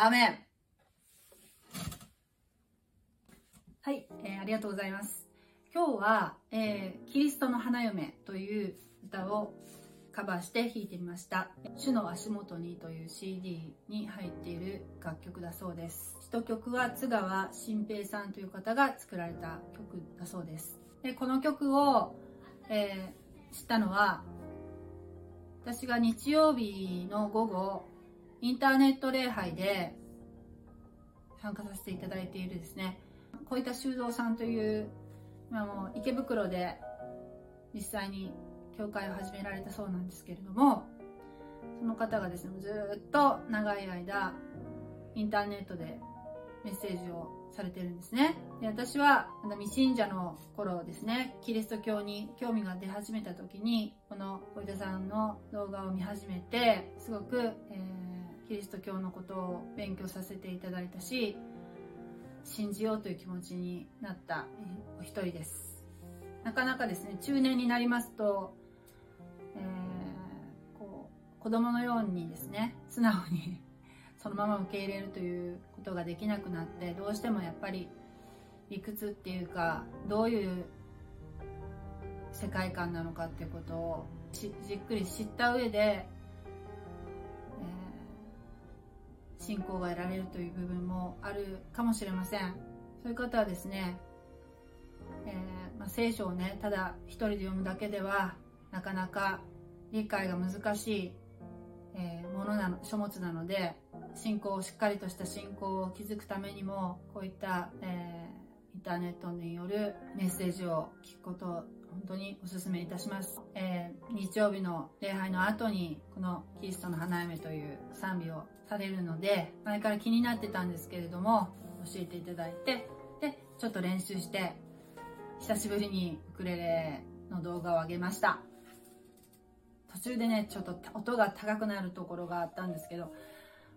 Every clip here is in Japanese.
アーメンはい、えー、ありがとうございます。今日は、えー、キリストの花嫁という歌をカバーして弾いてみました。主の足元にという CD に入っている楽曲だそうです。一曲は津川新平さんという方が作られた曲だそうです。で、この曲を、えー、知ったのは、私が日曜日の午後、インターネット礼拝で参加させていただいているですね。小板修造さんという今もう池袋で実際に教会を始められたそうなんですけれどもその方がですねずっと長い間インターネットでメッセージをされてるんですね。で私は未信者の頃ですねキリスト教に興味が出始めた時にこの小出さんの動画を見始めてすごく、えー、キリスト教のことを勉強させていただいたし信じようという気持ちになったお一人です。なかなかですね中年になりますと、えー、こう子供のようにですね素直に そのまま受け入れるということができなくなってどうしてもやっぱり理屈っていうかどういう世界観なのかっていうことをじっくり知った上で信仰が得られるという部分もあるかもしれません。そういう方はですね、えー、まあ、聖書をねただ一人で読むだけではなかなか理解が難しい、えー、ものなの書物なので信仰をしっかりとした信仰を築くためにもこういった、えー、インターネットによるメッセージを聞くことを本当にお勧めいたします、えー、日曜日の礼拝の後にこのキリストの花嫁という賛美をされるので前から気になってたんですけれども教えていただいてでちょっと練習して久しぶりにウクレレの動画を上げました。途中でねちょっと音が高くなるところがあったんですけど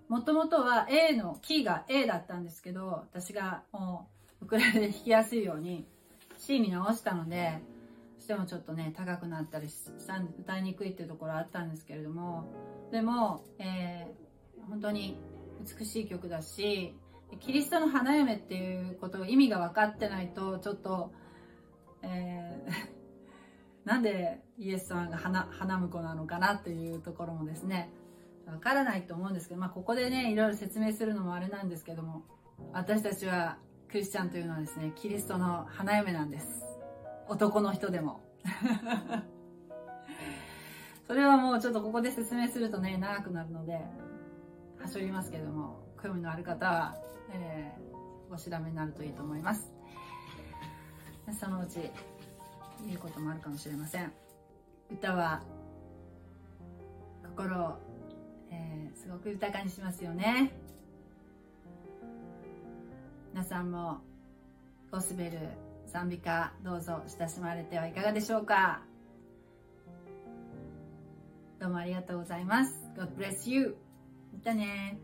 もともとは A のキーが A だったんですけど私がもうウクレレで弾きやすいように C に直したのでしてもちょっとね高くなったりしたんで歌いにくいっていうところあったんですけれどもでも、えー、本当に美しい曲だしキリストの花嫁っていうことを意味が分かってないとちょっと、えー、なんでイエス様が花花婿なのかなっていうところもですね分からないと思うんですけど、まあ、ここでねいろいろ説明するのもあれなんですけども私たちはクリスチャンというのはですねキリストの花嫁なんです。男の人でも。それはもうちょっとここで説明するとね長くなるのではしょりますけども興味のある方は、えー、お調べになるといいと思います。そのうち言うこともあるかもしれません。歌は心を、えー、すごく豊かにしますよね。皆さんもゴスベル賛美歌どうぞ親しまれてはいかがでしょうか？どうもありがとうございます。God bless you. またね